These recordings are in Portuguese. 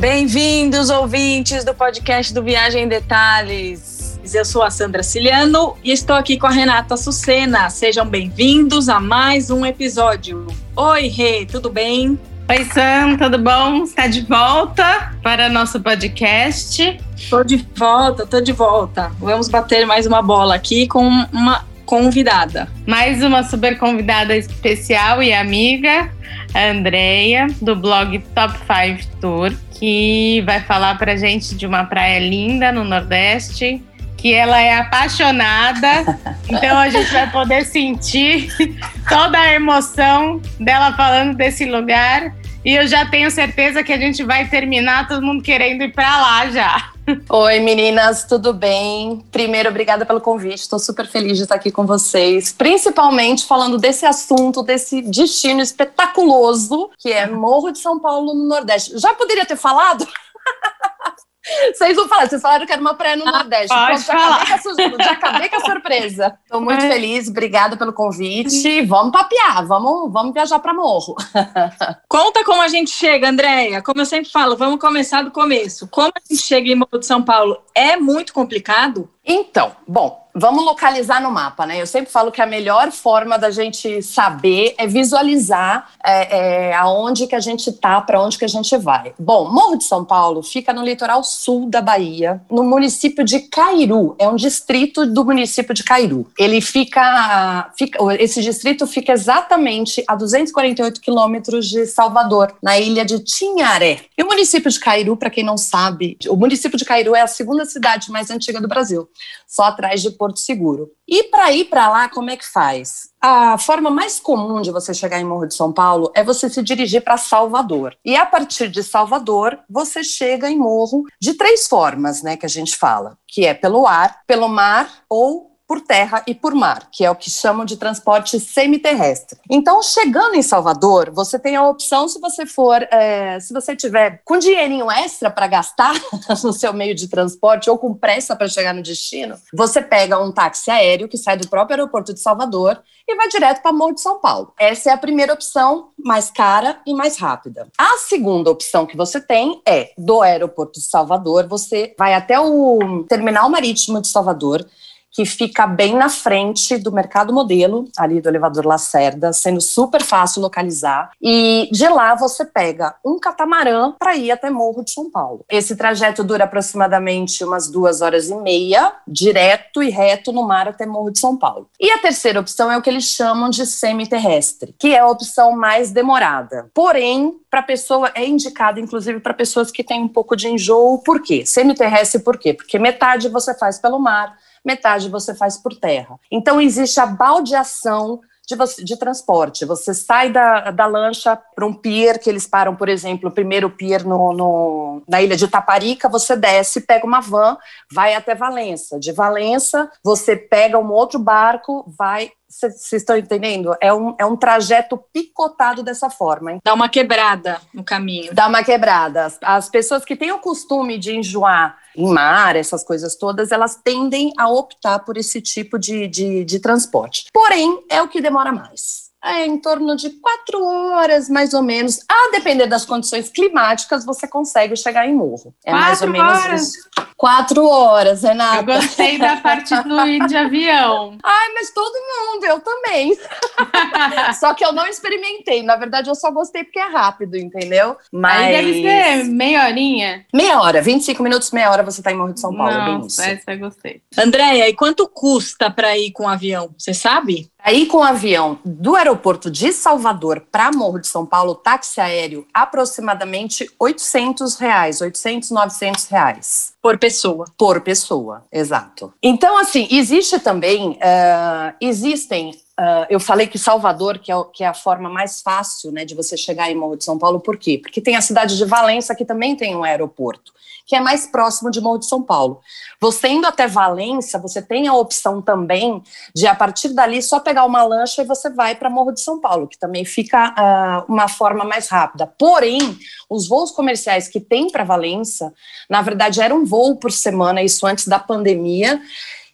Bem-vindos, ouvintes do podcast do Viagem em Detalhes. Eu sou a Sandra Ciliano e estou aqui com a Renata Sucena. Sejam bem-vindos a mais um episódio. Oi, Rê, tudo bem? Oi, Sam, tudo bom? Está de volta para nosso podcast? Estou de volta, estou de volta. Vamos bater mais uma bola aqui com uma convidada. Mais uma super convidada especial e amiga, a Andrea, do blog Top 5 Tour, que vai falar para gente de uma praia linda no Nordeste, que ela é apaixonada, então a gente vai poder sentir toda a emoção dela falando desse lugar. E eu já tenho certeza que a gente vai terminar todo mundo querendo ir para lá já. Oi, meninas, tudo bem? Primeiro, obrigada pelo convite. Estou super feliz de estar aqui com vocês, principalmente falando desse assunto, desse destino espetaculoso que é Morro de São Paulo no Nordeste. Já poderia ter falado? Vocês vão falar, vocês falaram que era uma praia no ah, Nordeste. Pronto, já, acabei com a, já acabei com a surpresa. Estou muito é. feliz, obrigada pelo convite. Vamos papear, vamos, vamos viajar para Morro. Conta como a gente chega, Andréia. Como eu sempre falo, vamos começar do começo. Como a gente chega em Morro de São Paulo? É muito complicado? Então, bom, vamos localizar no mapa, né? Eu sempre falo que a melhor forma da gente saber é visualizar é, é, aonde que a gente tá, para onde que a gente vai. Bom, Morro de São Paulo fica no litoral sul da Bahia, no município de Cairu. É um distrito do município de Cairu. Ele fica, fica esse distrito fica exatamente a 248 quilômetros de Salvador, na ilha de Tinharé. E o município de Cairu, para quem não sabe, o município de Cairu é a segunda cidade mais antiga do Brasil só atrás de Porto Seguro. E para ir para lá, como é que faz? A forma mais comum de você chegar em Morro de São Paulo é você se dirigir para Salvador. E a partir de Salvador, você chega em Morro de três formas, né, que a gente fala, que é pelo ar, pelo mar ou por terra e por mar, que é o que chamam de transporte semiterrestre. Então, chegando em Salvador, você tem a opção, se você for, é, se você tiver com dinheirinho extra para gastar no seu meio de transporte ou com pressa para chegar no destino, você pega um táxi aéreo que sai do próprio aeroporto de Salvador e vai direto para Morro de São Paulo. Essa é a primeira opção, mais cara e mais rápida. A segunda opção que você tem é do aeroporto de Salvador, você vai até o terminal marítimo de Salvador que fica bem na frente do mercado modelo, ali do elevador Lacerda, sendo super fácil localizar. E de lá você pega um catamarã para ir até Morro de São Paulo. Esse trajeto dura aproximadamente umas duas horas e meia, direto e reto no mar até Morro de São Paulo. E a terceira opção é o que eles chamam de semi-terrestre, que é a opção mais demorada. Porém, para pessoa é indicada, inclusive, para pessoas que têm um pouco de enjoo. Por quê? Semi-terrestre por quê? Porque metade você faz pelo mar, metade você faz por terra. Então, existe a baldeação de, você, de, transporte. Você sai da, da lancha para um pier, que eles param, por exemplo, o primeiro pier no, no, na ilha de Taparica, você desce, pega uma van, vai até Valença. De Valença, você pega um outro barco, vai vocês estão entendendo? É um, é um trajeto picotado dessa forma. Hein? Dá uma quebrada no caminho. Dá uma quebrada. As, as pessoas que têm o costume de enjoar em mar, essas coisas todas, elas tendem a optar por esse tipo de, de, de transporte. Porém, é o que demora mais é em torno de quatro horas, mais ou menos. A depender das condições climáticas, você consegue chegar em morro. É quatro mais ou menos horas. isso. Quatro horas, Renata. Eu gostei da parte do ir de avião. Ai, mas todo mundo, eu também. só que eu não experimentei. Na verdade, eu só gostei porque é rápido, entendeu? Mas... Aí deve ser meia horinha. Meia hora, 25 minutos, meia hora você tá em Morro de São Paulo. Não, essa eu gostei. Andréia, e quanto custa para ir com avião? Você sabe? Aí com o avião do aeroporto de Salvador para Morro de São Paulo, táxi aéreo, aproximadamente 800 reais, 800, 900 reais. Por pessoa. Por pessoa, exato. Então, assim, existe também, uh, existem Uh, eu falei que Salvador, que é, que é, a forma mais fácil né, de você chegar em Morro de São Paulo, por quê? Porque tem a cidade de Valença, que também tem um aeroporto, que é mais próximo de Morro de São Paulo. Você indo até Valença, você tem a opção também de, a partir dali, só pegar uma lancha e você vai para Morro de São Paulo, que também fica uh, uma forma mais rápida. Porém, os voos comerciais que tem para Valença, na verdade, era um voo por semana, isso antes da pandemia,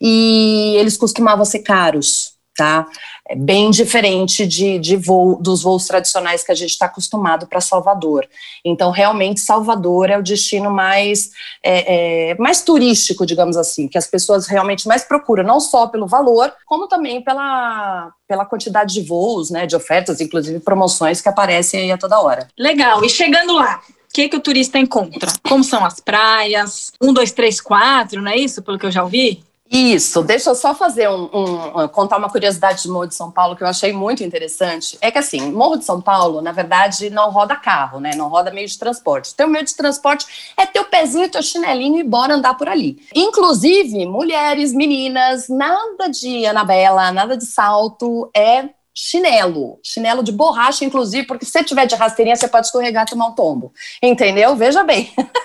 e eles costumavam ser caros tá? É bem diferente de, de voo, dos voos tradicionais que a gente está acostumado para Salvador. Então, realmente, Salvador é o destino mais, é, é, mais turístico, digamos assim, que as pessoas realmente mais procuram, não só pelo valor, como também pela, pela quantidade de voos, né, de ofertas, inclusive promoções que aparecem aí a toda hora. Legal. E chegando lá, o que, que o turista encontra? Como são as praias? Um, dois, três, quatro, não é isso? Pelo que eu já ouvi? Isso, deixa eu só fazer um, um, contar uma curiosidade de Morro de São Paulo que eu achei muito interessante. É que assim, Morro de São Paulo, na verdade, não roda carro, né? Não roda meio de transporte. Teu meio de transporte é teu pezinho, teu chinelinho e bora andar por ali. Inclusive, mulheres, meninas, nada de Anabela, nada de salto, é chinelo, chinelo de borracha, inclusive, porque se você tiver de rasteirinha, você pode escorregar e tomar um tombo. Entendeu? Veja bem.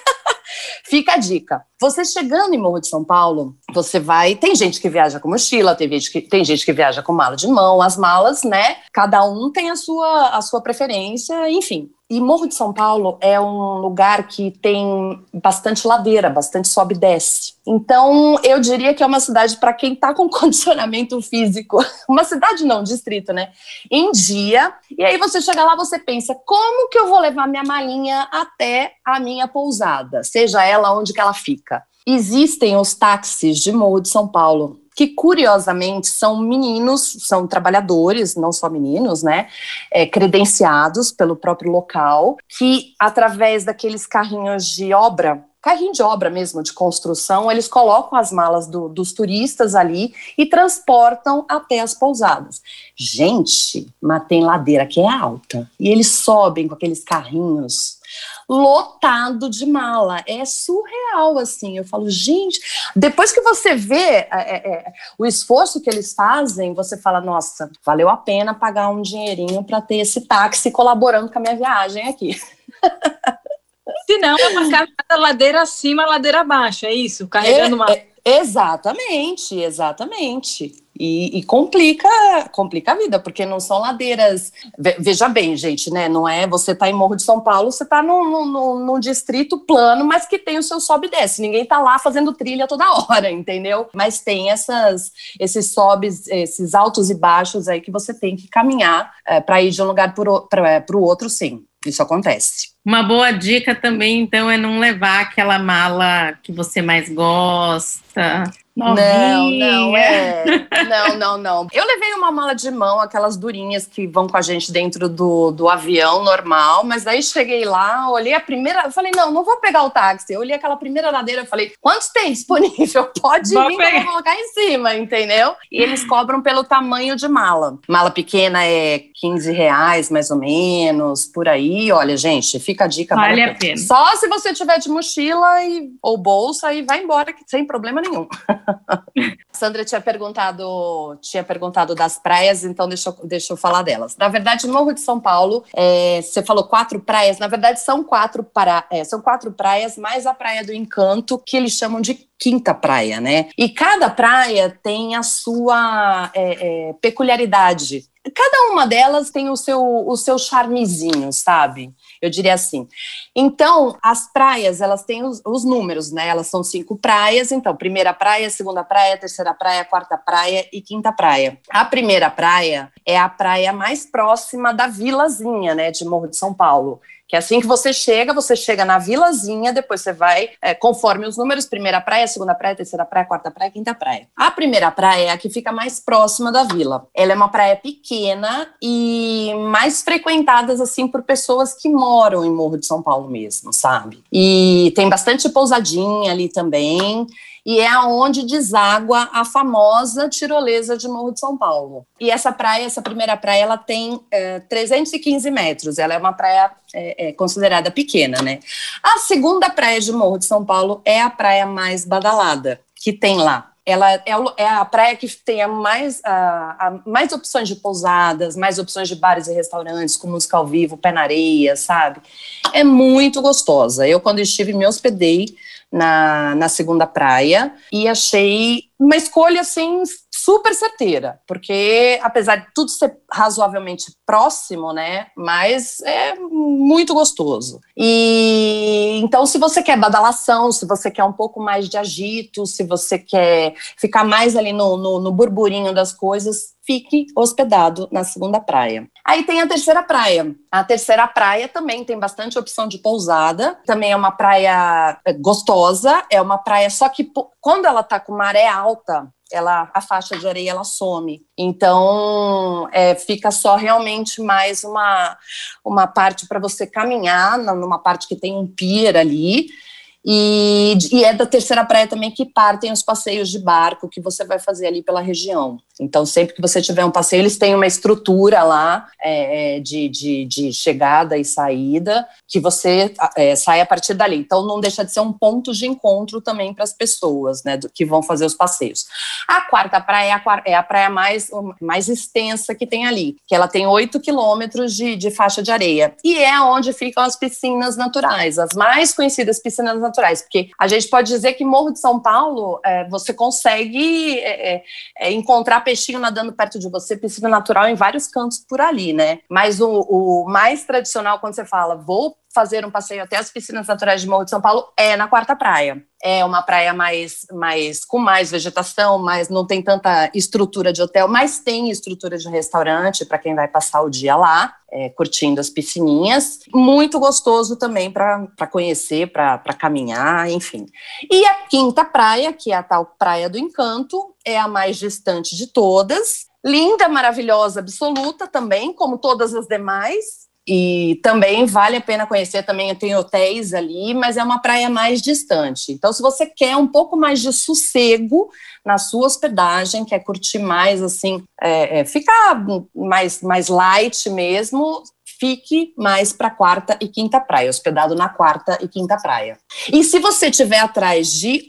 Fica a dica. Você chegando em Morro de São Paulo, você vai. Tem gente que viaja com mochila, tem gente que, tem gente que viaja com mala de mão. As malas, né? Cada um tem a sua, a sua preferência, enfim. E Morro de São Paulo é um lugar que tem bastante ladeira, bastante sobe e desce. Então, eu diria que é uma cidade para quem está com condicionamento físico. Uma cidade não, distrito, né? Em dia. E aí você chega lá, você pensa, como que eu vou levar minha malinha até a minha pousada? Seja ela onde que ela fica. Existem os táxis de Morro de São Paulo que curiosamente são meninos, são trabalhadores, não só meninos, né, é, credenciados pelo próprio local, que através daqueles carrinhos de obra carrinho de obra mesmo, de construção, eles colocam as malas do, dos turistas ali e transportam até as pousadas. Gente, mas tem ladeira que é alta. E eles sobem com aqueles carrinhos lotado de mala. É surreal, assim. Eu falo, gente, depois que você vê é, é, é, o esforço que eles fazem, você fala, nossa, valeu a pena pagar um dinheirinho para ter esse táxi colaborando com a minha viagem aqui. Se não, é uma ladeira acima, ladeira abaixo, é isso? Carregando uma. É, exatamente, exatamente. E, e, complica, complica a vida, porque não são ladeiras. Veja bem, gente, né? Não é você tá em Morro de São Paulo, você tá num, num, num distrito plano, mas que tem o seu sobe e desce. Ninguém tá lá fazendo trilha toda hora, entendeu? Mas tem essas, esses sobes, esses altos e baixos aí que você tem que caminhar é, para ir de um lugar para o outro, sim. Isso acontece. Uma boa dica também, então, é não levar aquela mala que você mais gosta, não, não, é. Não, não, não. Eu levei uma mala de mão, aquelas durinhas que vão com a gente dentro do, do avião normal, mas aí cheguei lá, olhei a primeira, falei, não, não vou pegar o táxi. Eu olhei aquela primeira ladeira, eu falei, quantos tem disponível? Pode vou vir pegar. que eu vou colocar em cima, entendeu? E eles cobram pelo tamanho de mala. Mala pequena é 15 reais, mais ou menos, por aí. Olha, gente, fica a dica. Vale a pena. Só se você tiver de mochila e, ou bolsa e vai embora, sem problema nenhum. Sandra tinha perguntado, tinha perguntado das praias, então deixa eu, deixa eu falar delas. Na verdade, no Morro de São Paulo, é, você falou quatro praias, na verdade são quatro, para, é, são quatro praias, mais a Praia do Encanto, que eles chamam de quinta praia, né? E cada praia tem a sua é, é, peculiaridade. Cada uma delas tem o seu, o seu charmezinho, sabe? Eu diria assim. Então, as praias, elas têm os, os, números, né? Elas são cinco praias. Então, primeira praia, segunda praia, terceira praia, quarta praia e quinta praia. A primeira praia é a praia mais próxima da vilazinha, né? De Morro de São Paulo que assim que você chega, você chega na vilazinha, depois você vai, é, conforme os números, primeira praia, segunda praia, terceira praia, quarta praia, quinta praia. A primeira praia é a que fica mais próxima da vila. Ela é uma praia pequena e mais frequentadas, assim, por pessoas que moram em Morro de São Paulo mesmo, sabe? E tem bastante pousadinha ali também e é aonde deságua a famosa tirolesa de Morro de São Paulo. E essa praia, essa primeira praia, ela tem é, 315 metros, ela é uma praia é, é, considerada pequena, né? A segunda praia de Morro de São Paulo é a praia mais badalada que tem lá. Ela é, é a praia que tem a mais, a, mais opções de pousadas, mais opções de bares e restaurantes, com música ao vivo, pé na areia, sabe? É muito gostosa. Eu, quando estive, me hospedei na, na segunda praia. E achei uma escolha assim super certeira, porque apesar de tudo ser razoavelmente próximo, né, mas é muito gostoso. E então se você quer badalação, se você quer um pouco mais de agito, se você quer ficar mais ali no, no, no burburinho das coisas, fique hospedado na segunda praia. Aí tem a terceira praia. A terceira praia também tem bastante opção de pousada. Também é uma praia é, gostosa. É uma praia só que quando ela tá com maré alta, ela a faixa de areia ela some. Então é, fica só realmente mais uma uma parte para você caminhar numa parte que tem um pier ali e, e, é da terceira praia também que partem os passeios de barco que você vai fazer ali pela região. Então, sempre que você tiver um passeio, eles têm uma estrutura lá é, é de, de, de, chegada e saída que você é, sai a partir dali. Então, não deixa de ser um ponto de encontro também para as pessoas né, que vão fazer os passeios. A quarta praia é a, é a praia mais, mais extensa que tem ali, que ela tem 8 quilômetros de, de faixa de areia. E é onde ficam as piscinas naturais, as mais conhecidas piscinas naturais porque a gente pode dizer que Morro de São Paulo é, você consegue é, é, encontrar peixinho nadando perto de você, piscina natural em vários cantos por ali, né? Mas o, o mais tradicional, quando você fala, vou fazer um passeio até as piscinas naturais de Morro de São Paulo é na Quarta Praia. É uma praia mais, mais com mais vegetação, mas não tem tanta estrutura de hotel, mas tem estrutura de restaurante para quem vai passar o dia lá, é, curtindo as piscininhas. Muito gostoso também para conhecer, para caminhar, enfim. E a quinta praia, que é a tal Praia do Encanto, é a mais distante de todas. Linda, maravilhosa, absoluta também, como todas as demais e também vale a pena conhecer, também tem hotéis ali, mas é uma praia mais distante. Então, se você quer um pouco mais de sossego na sua hospedagem, quer curtir mais, assim, é, é, ficar mais, mais light mesmo, fique mais para quarta e quinta praia, hospedado na quarta e quinta praia. E se você tiver atrás de,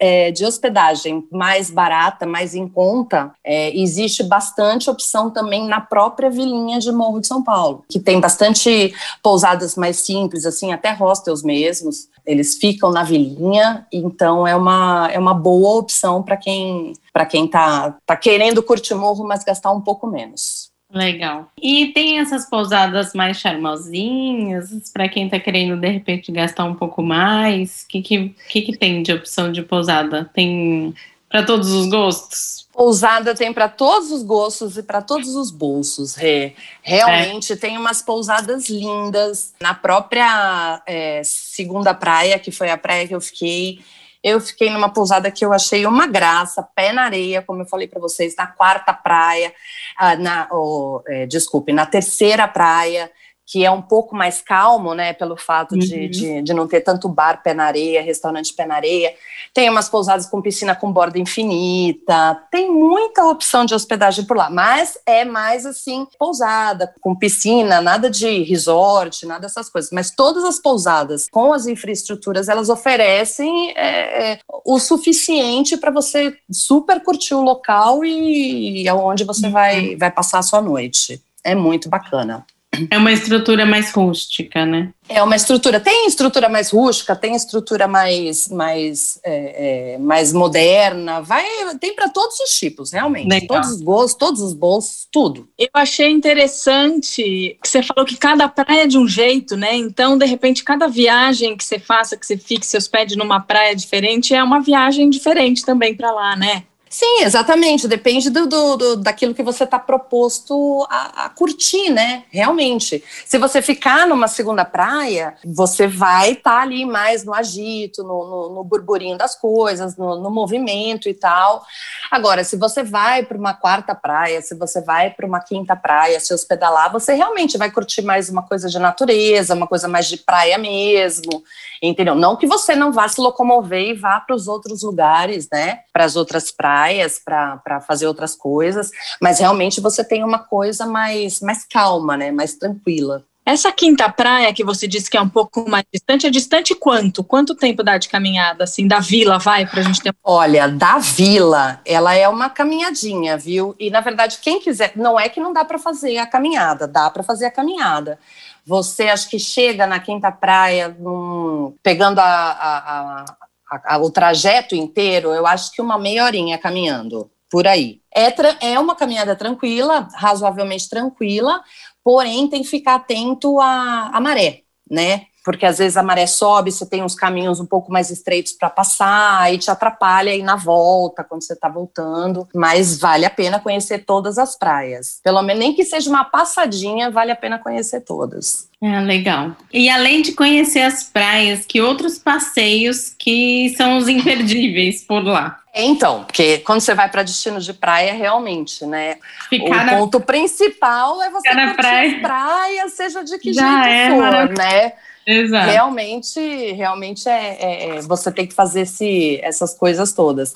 é, de hospedagem mais barata, mais em conta, é, existe bastante opção também na própria vilinha de Morro de São Paulo, que tem bastante pousadas mais simples, assim, até hostels mesmos. Eles ficam na vilinha, então é uma, é uma boa opção para quem para quem está tá querendo curtir morro, mas gastar um pouco menos. Legal. E tem essas pousadas mais charmosinhas, para quem está querendo de repente gastar um pouco mais? O que, que, que, que tem de opção de pousada? Tem para todos os gostos? Pousada tem para todos os gostos e para todos os bolsos. Rê. Realmente é. tem umas pousadas lindas. Na própria é, segunda praia, que foi a praia que eu fiquei, eu fiquei numa pousada que eu achei uma graça, pé na areia, como eu falei para vocês, na quarta praia, ah, na, oh, é, desculpe, na terceira praia, que é um pouco mais calmo, né, pelo fato uhum. de, de, de, não ter tanto bar pé na areia, restaurante pé na areia. Tem umas pousadas com piscina com borda infinita, tem muita opção de hospedagem por lá, mas é mais assim, pousada, com piscina, nada de resort, nada dessas coisas. Mas todas as pousadas com as infraestruturas, elas oferecem é, é o suficiente para você super curtir o local e, e aonde você uhum. vai, vai passar a sua noite. É muito bacana. É uma estrutura mais rústica, né? É uma estrutura. Tem estrutura mais rústica, tem estrutura mais, mais, é, é, mais moderna. Vai, tem para todos os tipos, realmente. Legal. Todos os gostos, todos os bolsos, tudo. Eu achei interessante que você falou que cada praia é de um jeito, né? Então, de repente, cada viagem que você faça, que você fique seus pés numa praia diferente, é uma viagem diferente também para lá, né? Sim, exatamente. Depende do, do, do daquilo que você está proposto a, a, curtir, né? Realmente. Se você ficar numa segunda praia, você vai estar tá ali mais no agito, no, no, no burburinho das coisas, no, no, movimento e tal. Agora, se você vai para uma quarta praia, se você vai para uma quinta praia, se hospedar lá, você realmente vai curtir mais uma coisa de natureza, uma coisa mais de praia mesmo entendeu? Não que você não vá se locomover e vá para os outros lugares, né? Para as outras praias, para fazer outras coisas, mas realmente você tem uma coisa mais, mais calma, né? Mais tranquila. Essa quinta praia que você disse que é um pouco mais distante, é distante quanto? Quanto tempo dá de caminhada, assim, da vila, vai, para a gente ter... Olha, da vila, ela é uma caminhadinha, viu? E, na verdade, quem quiser, não é que não dá para fazer a caminhada, dá para fazer a caminhada. Você acho que chega na Quinta Praia, num, pegando a, a, a a, a, o trajeto inteiro, eu acho que uma meia horinha caminhando por aí. É, é uma caminhada tranquila, razoavelmente tranquila, porém tem que ficar atento à, à maré, né? Porque às vezes a maré sobe, você tem uns caminhos um pouco mais estreitos para passar, aí te atrapalha aí na volta, quando você está voltando, mas vale a pena conhecer todas as praias. Pelo menos nem que seja uma passadinha, vale a pena conhecer todas. É, legal. E além de conhecer as praias, que outros passeios que são os imperdíveis por lá? É, então, porque quando você vai para destino de praia, realmente, né? Ficar o na... ponto principal é você Ficar curtir praia. as praias, seja de que Já jeito é, for, né? Exato. Realmente, realmente é, é, é, você tem que fazer esse, essas coisas todas.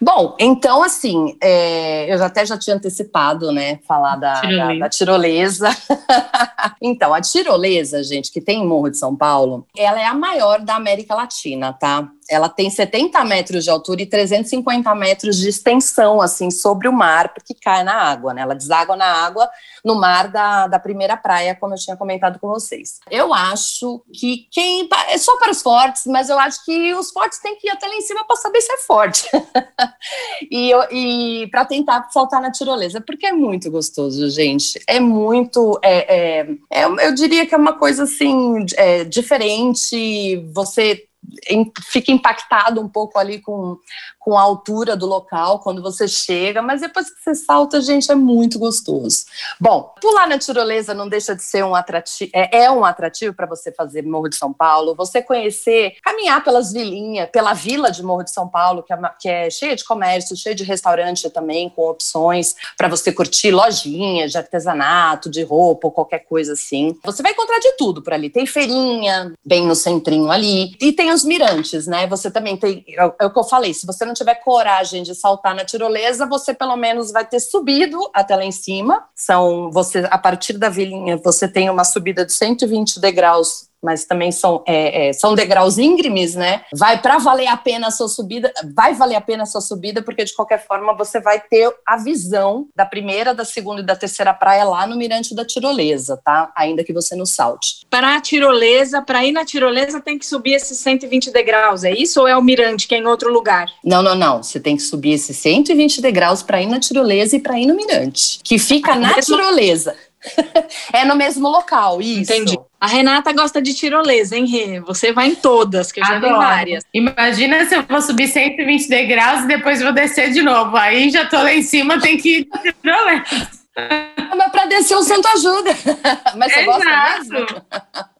Bom, então assim, é, eu já até já tinha antecipado, né, falar da tirolesa. Da, da tirolesa. então, a tirolesa, gente, que tem em Morro de São Paulo, ela é a maior da América Latina, tá? Ela tem 70 metros de altura e 350 metros de extensão, assim, sobre o mar, porque cai na água, né? Ela deságua na água no mar da, da primeira praia, como eu tinha comentado com vocês. Eu acho que quem. É só para os fortes, mas eu acho que os fortes têm que ir até lá em cima para saber se é forte. e e para tentar saltar na tirolesa, porque é muito gostoso, gente. É muito. É, é, é eu diria que é uma coisa assim, é, diferente. Você fica impactado um pouco ali com, com a altura do local quando você chega, mas depois que você salta, gente, é muito gostoso. Bom, pular na tirolesa não deixa de ser um atrativo, é, é um atrativo para você fazer Morro de São Paulo, você conhecer, caminhar pelas vilinhas, pela vila de Morro de São Paulo, que é, que é cheia de comércio, cheia de restaurante também, com opções para você curtir lojinhas de artesanato, de roupa ou qualquer coisa assim. Você vai encontrar de tudo por ali. Tem feirinha, bem no centrinho ali, e tem os mirantes, né? Você também tem, é, é o que eu falei, se você não tiver coragem de saltar na tirolesa, você pelo menos vai ter subido até lá em cima. São você a partir da vilinha, você tem uma subida de 120 degraus mas também são, é, é, são degraus íngremes, né? Vai para valer a pena a sua subida, vai valer a pena a sua subida, porque de qualquer forma você vai ter a visão da primeira, da segunda e da terceira praia lá no Mirante da Tirolesa, tá? Ainda que você não salte. Para a tirolesa, para ir na tirolesa tem que subir esses 120 degraus, é isso ou é o Mirante que é em outro lugar? Não, não, não. Você tem que subir esses 120 degraus para ir na tirolesa e para ir no Mirante, que fica ah, na mesmo... tirolesa. é no mesmo local, isso. Entendi. A Renata gosta de tirolesa, hein, Rê? Você vai em todas, que eu já vi várias. Imagina se eu for subir 120 degraus e depois vou descer de novo. Aí já tô lá em cima, tem que ir de tirolesa. Mas para descer o santo ajuda. Mas você Exato. gosta mesmo?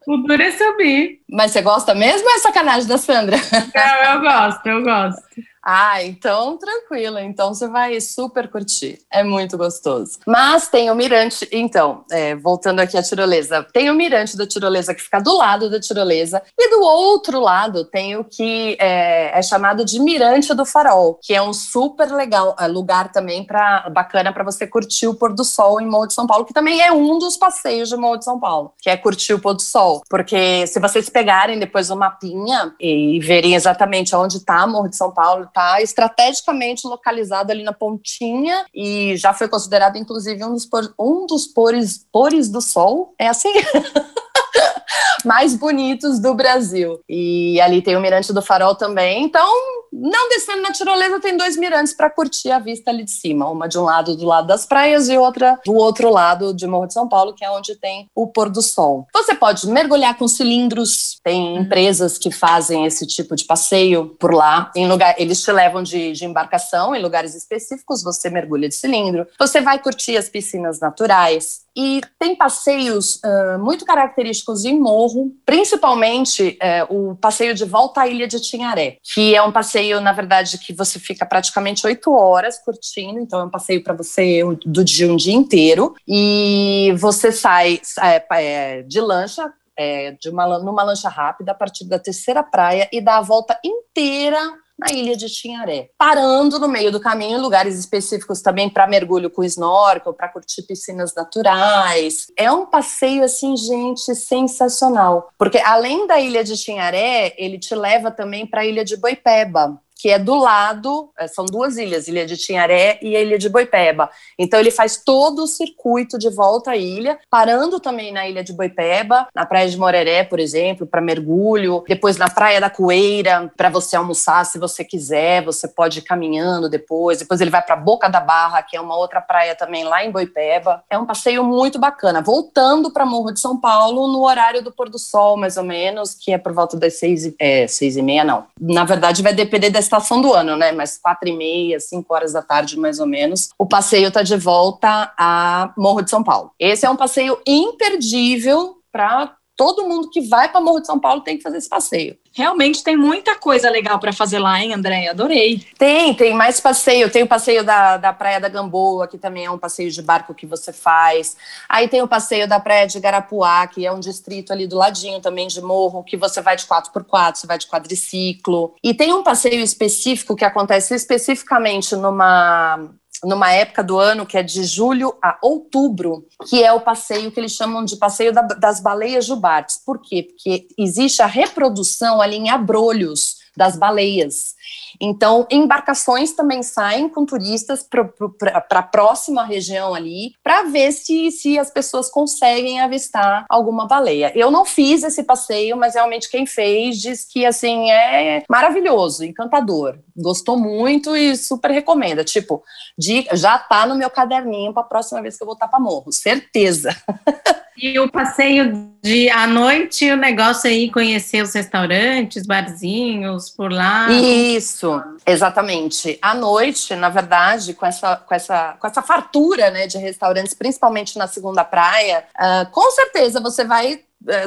O duro é subir. Mas você gosta mesmo ou é sacanagem da Sandra? Não, eu gosto, eu gosto. Ah, então tranquilo. Então você vai super curtir. É muito gostoso. Mas tem o mirante. Então, é, voltando aqui à tirolesa, tem o mirante da tirolesa que fica do lado da tirolesa e do outro lado tem o que é, é chamado de mirante do farol, que é um super legal é, lugar também para bacana para você curtir o pôr do sol em Morro de São Paulo, que também é um dos passeios de Morro de São Paulo, que é curtir o pôr do sol. Porque se vocês pegarem depois o mapinha e verem exatamente onde está Morro de São Paulo está estrategicamente localizado ali na pontinha e já foi considerado, inclusive, um dos, por, um dos pores, pores do sol. É assim? mais bonitos do Brasil. E ali tem o Mirante do Farol também. Então, não descendo na tirolesa, tem dois mirantes para curtir a vista ali de cima. Uma de um lado do lado das praias e outra do outro lado de Morro de São Paulo, que é onde tem o pôr do sol. Você pode mergulhar com cilindros. Tem uhum. empresas que fazem esse tipo de passeio por lá. Em lugar, eles te levam de, de embarcação em lugares específicos. Você mergulha de cilindro. Você vai curtir as piscinas naturais. E tem passeios uh, muito característicos em morro, principalmente uh, o passeio de volta à Ilha de Tinharé, que é um passeio, na verdade, que você fica praticamente oito horas curtindo, então é um passeio para você do dia um dia inteiro, e você sai é, é, de lancha, é, de uma, numa lancha rápida a partir da terceira praia e dá a volta inteira na ilha de Tinharé, parando no meio do caminho em lugares específicos também para mergulho com snorkel, para curtir piscinas naturais. É um passeio assim, gente, sensacional, porque além da ilha de Tinharé, ele te leva também para a ilha de Boipeba, que é do lado, é, são duas ilhas, Ilha de Tinharé e a Ilha de Boipeba. Então ele faz todo o circuito de volta à ilha, parando também na Ilha de Boipeba, na Praia de Moreré, por exemplo, para mergulho, depois na Praia da Coeira, para você almoçar se você quiser, você pode ir caminhando depois. Depois ele vai para Boca da Barra, que é uma outra praia também lá em Boipeba. É um passeio muito bacana. Voltando para Morro de São Paulo no horário do pôr do sol, mais ou menos, que é por volta das seis, é, seis e meia, não. Na verdade, vai depender da estação do ano, né? Mas quatro e meia, cinco horas da tarde, mais ou menos. O passeio está de volta a Morro de São Paulo. Esse é um passeio imperdível para todo mundo que vai para Morro de São Paulo tem que fazer esse passeio. Realmente tem muita coisa legal para fazer lá, hein, André? Adorei. Tem, tem mais passeio. Tem o passeio da, da Praia da Gamboa, que também é um passeio de barco que você faz. Aí tem o passeio da Praia de Garapuá, que é um distrito ali do ladinho também de morro, que você vai de 4x4, você vai de quadriciclo. E tem um passeio específico que acontece especificamente numa numa época do ano que é de julho a outubro, que é o passeio que eles chamam de passeio da, das baleias jubartes. Por quê? Porque existe a reprodução ali em abrolhos das baleias. Então, embarcações também saem com turistas para a próxima região ali, para ver se, se as pessoas conseguem avistar alguma baleia. Eu não fiz esse passeio, mas realmente quem fez diz que assim é maravilhoso, encantador. Gostou muito e super recomenda. Tipo, de, já tá no meu caderninho para a próxima vez que eu voltar para Morro, certeza. E o passeio de à noite, o negócio aí conhecer os restaurantes, barzinhos por lá. Isso, exatamente. À noite, na verdade, com essa, com essa, com essa fartura né, de restaurantes, principalmente na segunda praia, uh, com certeza você vai é,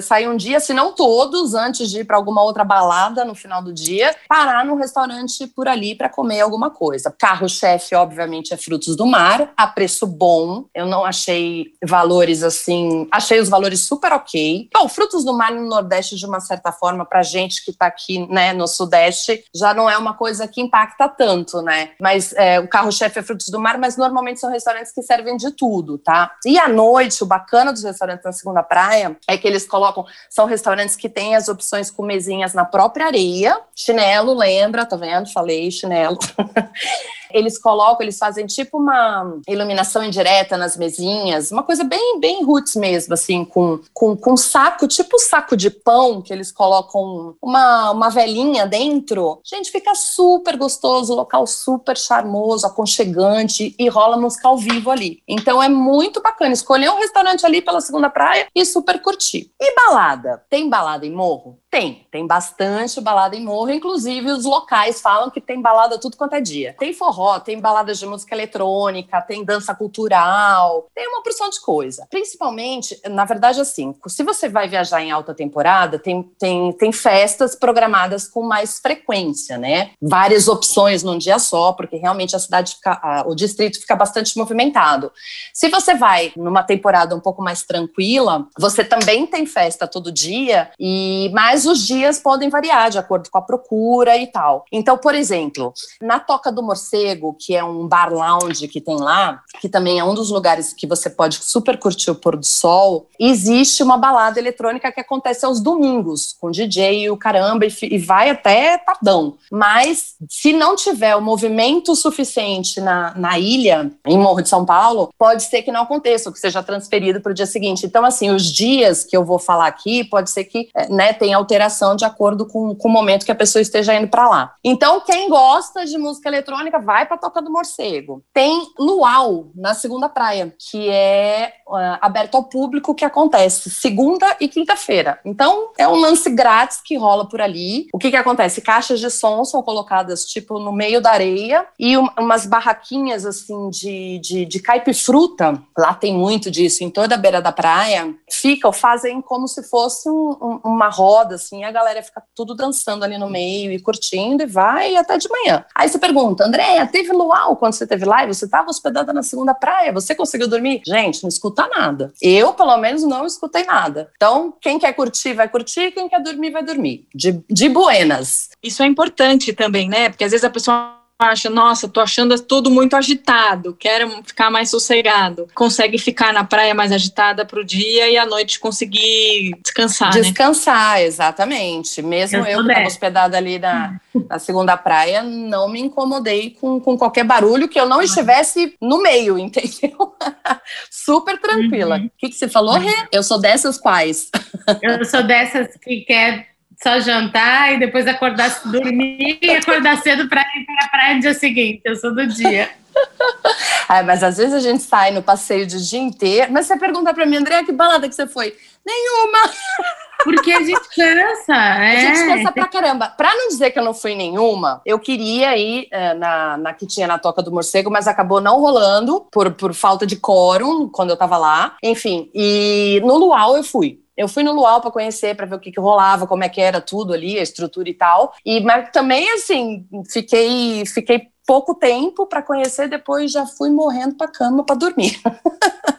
sair um dia, se não todos, antes de ir para alguma outra balada no final do dia, parar num restaurante por ali para comer alguma coisa. Carro-chefe, obviamente, é frutos do mar, a preço bom. Eu não achei valores assim, achei os valores super ok. Bom, frutos do mar no Nordeste, de uma certa forma, para gente que está aqui né, no Sudeste, já não é uma coisa que impacta tanto, né? Mas é, o carro-chefe é frutos do mar, mas normalmente são restaurantes que servem de tudo, tá? E à noite, o bacana dos restaurantes na segunda praia é que eles eles colocam, são restaurantes que têm as opções com mesinhas na própria areia. Chinelo, lembra, tá vendo? Falei chinelo. eles colocam, eles fazem tipo uma iluminação indireta nas mesinhas, uma coisa bem, bem roots mesmo, assim, com, com, com saco, tipo saco de pão, que eles colocam uma, uma velinha dentro. Gente, fica super gostoso, local super charmoso, aconchegante e rola música ao vivo ali. Então é muito bacana escolher um restaurante ali pela segunda praia e super curtir. E balada? Tem balada em morro? Tem, tem bastante balada em morro, inclusive os locais falam que tem balada tudo quanto é dia. Tem forró, tem baladas de música eletrônica, tem dança cultural, tem uma porção de coisa. Principalmente, na verdade, assim, se você vai viajar em alta temporada, tem, tem, tem festas programadas com mais frequência, né? Várias opções num dia só, porque realmente a cidade fica, a, o distrito fica bastante movimentado. Se você vai numa temporada um pouco mais tranquila, você também tem festa todo dia e mais os dias podem variar de acordo com a procura e tal. Então, por exemplo, na Toca do Morcego, que é um bar lounge que tem lá, que também é um dos lugares que você pode super curtir o pôr do sol, existe uma balada eletrônica que acontece aos domingos, com DJ e o caramba, e, e vai até tardão. Mas se não tiver o movimento suficiente na, na ilha, em Morro de São Paulo, pode ser que não aconteça, ou que seja transferido para o dia seguinte. Então, assim, os dias que eu vou falar aqui, pode ser que eh, né, tenha alteração de acordo com, com o momento que a pessoa esteja indo para lá. Então, quem gosta de música eletrônica, vai para a Toca do Morcego. Tem Luau, na segunda praia, que é uh, aberto ao público, que acontece segunda e quinta-feira. Então, é um lance grátis que rola por ali. O que, que acontece? Caixas de som são colocadas, tipo, no meio da areia e um, umas barraquinhas, assim, de, de, de. Lá tem muito disso, em toda a beira da praia. Ficam, fazem como se fosse um, um, uma roda, assim, a galera fica tudo dançando ali no meio e curtindo e vai até de manhã. Aí você pergunta, Andréia, teve luau quando você teve live? Você estava hospedada na segunda praia? Você conseguiu dormir? Gente, não escuta nada. Eu, pelo menos, não escutei nada. Então, quem quer curtir, vai curtir, quem quer dormir, vai dormir. De, de buenas. Isso é importante também, né? Porque às vezes a pessoa acha, nossa, tô achando tudo muito agitado, quero ficar mais sossegado, consegue ficar na praia mais agitada pro dia e à noite conseguir descansar, né? Descansar, né? exatamente. Mesmo eu, eu que estava hospedada ali na, na segunda praia, não me incomodei com, com qualquer barulho que eu não estivesse no meio, entendeu? Super tranquila. Uhum. O que, que você falou, Rê? Eu sou dessas quais? Eu sou dessas que quer só jantar e depois acordar, dormir e acordar cedo para ir para a praia no dia seguinte. Eu sou do dia. É, mas às vezes a gente sai no passeio de dia inteiro. Mas você pergunta para mim, André, que balada que você foi? Nenhuma! Porque a gente cansa. É. A gente cansa pra caramba. Pra não dizer que eu não fui nenhuma, eu queria ir é, na, na que tinha na Toca do Morcego, mas acabou não rolando por, por falta de quórum quando eu tava lá. Enfim, e no Luau eu fui. Eu fui no Luau para conhecer, para ver o que, que rolava, como é que era tudo ali, a estrutura e tal. E mas também assim, fiquei fiquei pouco tempo para conhecer, depois já fui morrendo para cama para dormir.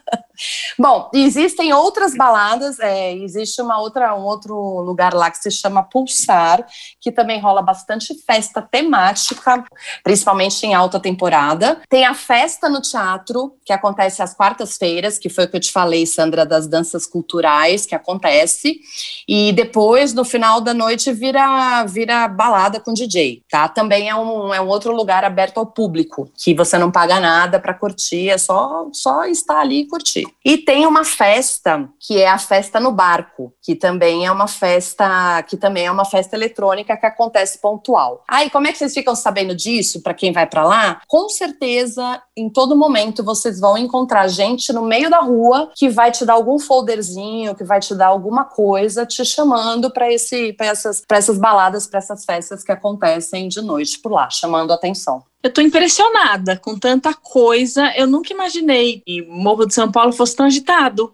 Bom, existem outras baladas, é, existe uma outra, um outro lugar lá que se chama Pulsar, que também rola bastante festa temática, principalmente em alta temporada. Tem a festa no teatro, que acontece às quartas-feiras, que foi o que eu te falei, Sandra, das danças culturais, que acontece. E depois, no final da noite, vira, vira balada com DJ, tá? Também é um, é um outro lugar aberto ao público, que você não paga nada para curtir, é só, só estar ali e curtir. E tem uma festa que é a festa no barco, que também é uma festa, que também é uma festa eletrônica que acontece pontual. Aí, como é que vocês ficam sabendo disso para quem vai para lá? Com certeza, em todo momento vocês vão encontrar gente no meio da rua que vai te dar algum folderzinho, que vai te dar alguma coisa te chamando para esse para essas para essas baladas, para essas festas que acontecem de noite por lá, chamando atenção. Eu tô impressionada com tanta coisa. Eu nunca imaginei que Morro de São Paulo fosse tão agitado.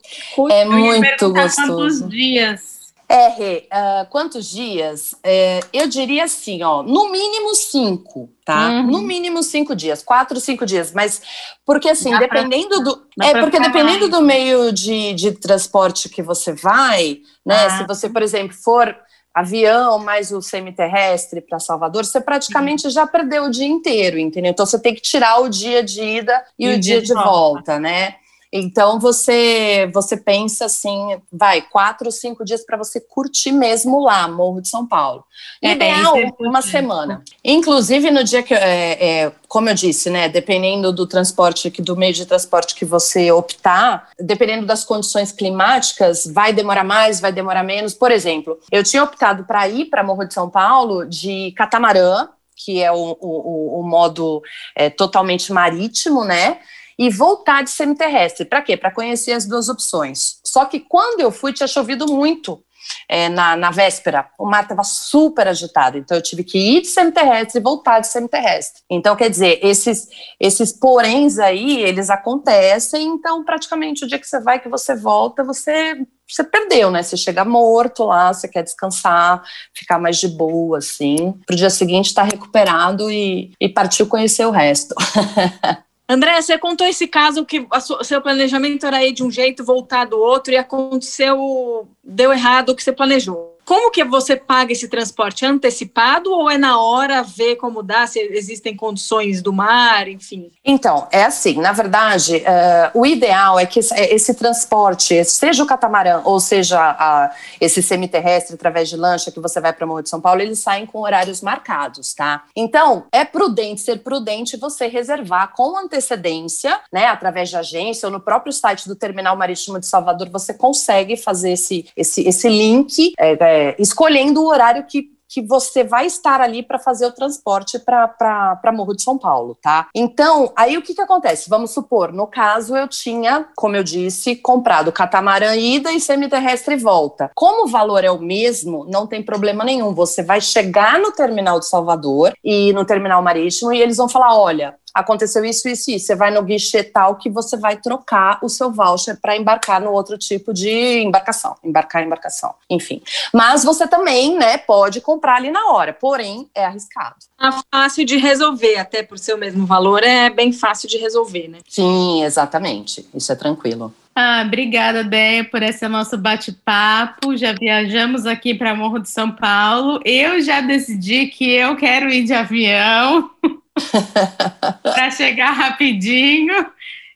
É muito gostoso. Quantos dias? É, uh, quantos dias? É, eu diria assim, ó, no mínimo cinco, tá? Uhum. No mínimo cinco dias, quatro, cinco dias. Mas porque assim, dá dependendo pra, do, é porque dependendo do meio de, de transporte que você vai, né? Ah. Se você, por exemplo, for avião mais o semiterrestre para Salvador, você praticamente já perdeu o dia inteiro, entendeu? Então você tem que tirar o dia de ida e, e o dia, dia de volta, volta né? Então você você pensa assim, vai quatro ou cinco dias para você curtir mesmo lá, Morro de São Paulo. É, Ideal é uma semana. Inclusive no dia que, é, é, como eu disse, né, dependendo do transporte que do meio de transporte que você optar, dependendo das condições climáticas, vai demorar mais, vai demorar menos. Por exemplo, eu tinha optado para ir para Morro de São Paulo de catamarã, que é o, o, o modo é, totalmente marítimo, né? E voltar de semiterrestre. Para quê? Para conhecer as duas opções. Só que quando eu fui, tinha chovido muito. É, na, na véspera, o mar estava super agitado, então eu tive que ir de semiterrestre e voltar de semiterrestre. Então, quer dizer, esses, esses poréns aí, eles acontecem, então praticamente o dia que você vai, que você volta, você, você perdeu, né? Você chega morto lá, você quer descansar, ficar mais de boa, assim, para o dia seguinte estar tá recuperado e, e partiu conhecer o resto. André, você contou esse caso que o seu planejamento era ir de um jeito, voltar do outro, e aconteceu, deu errado o que você planejou. Como que você paga esse transporte antecipado ou é na hora ver como dá, se existem condições do mar, enfim? Então, é assim, na verdade, uh, o ideal é que é, esse transporte, seja o catamarã ou seja a, esse semiterrestre através de lancha que você vai para o Morro de São Paulo, eles saem com horários marcados, tá? Então, é prudente, ser prudente você reservar com antecedência, né, através de agência ou no próprio site do Terminal Marítimo de Salvador, você consegue fazer esse, esse, esse link, é, é, escolhendo o horário que que você vai estar ali para fazer o transporte para Morro de São Paulo, tá? Então, aí o que, que acontece? Vamos supor, no caso, eu tinha, como eu disse, comprado catamarã ida e semiterrestre volta. Como o valor é o mesmo, não tem problema nenhum. Você vai chegar no terminal de Salvador e no terminal marítimo e eles vão falar: olha, aconteceu isso, isso e isso. Você vai no guichê tal que você vai trocar o seu voucher para embarcar no outro tipo de embarcação, embarcar embarcação, enfim. Mas você também, né, pode comprar ali na hora, porém é arriscado. É fácil de resolver, até por ser o mesmo valor, é bem fácil de resolver, né? Sim, exatamente. Isso é tranquilo. Ah, obrigada, Déia, por esse nosso bate-papo. Já viajamos aqui para Morro de São Paulo. Eu já decidi que eu quero ir de avião. para chegar rapidinho.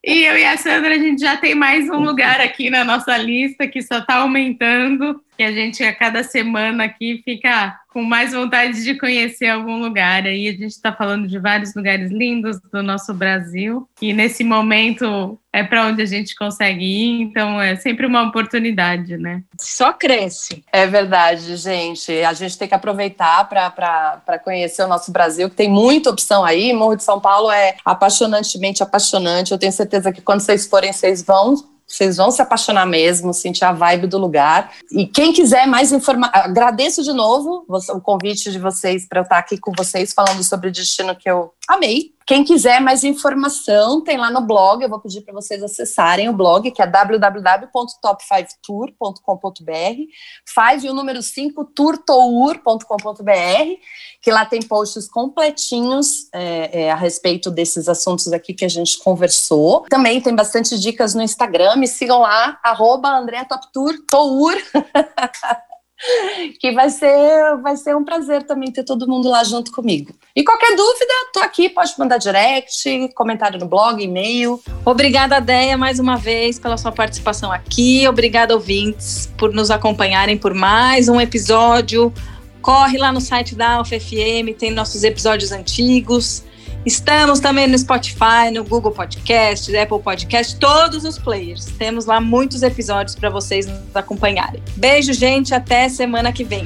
E eu e a Sandra, a gente já tem mais um lugar aqui na nossa lista que só está aumentando. E a gente, a cada semana aqui, fica com mais vontade de conhecer algum lugar. Aí a gente está falando de vários lugares lindos do nosso Brasil. E nesse momento é para onde a gente consegue ir. Então é sempre uma oportunidade, né? Só cresce. É verdade, gente. A gente tem que aproveitar para conhecer o nosso Brasil, que tem muita opção aí. Morro de São Paulo é apaixonantemente apaixonante. Eu tenho certeza que quando vocês forem, vocês vão vocês vão se apaixonar mesmo, sentir a vibe do lugar. E quem quiser mais informação, agradeço de novo o convite de vocês para eu estar aqui com vocês falando sobre o destino que eu amei. Quem quiser mais informação, tem lá no blog, eu vou pedir para vocês acessarem o blog, que é www.top5tour.com.br, 5 e o número 5, tourtour.com.br, que lá tem posts completinhos é, é, a respeito desses assuntos aqui que a gente conversou. Também tem bastante dicas no Instagram, me sigam lá, arroba Tour. que vai ser, vai ser um prazer também ter todo mundo lá junto comigo. E qualquer dúvida, tô aqui, pode mandar direct, comentário no blog, e-mail. Obrigada, Deia, mais uma vez pela sua participação aqui. Obrigada, ouvintes, por nos acompanharem por mais um episódio. Corre lá no site da UFFM, tem nossos episódios antigos. Estamos também no Spotify, no Google Podcast, Apple Podcast, todos os players. Temos lá muitos episódios para vocês nos acompanharem. Beijo, gente, até semana que vem.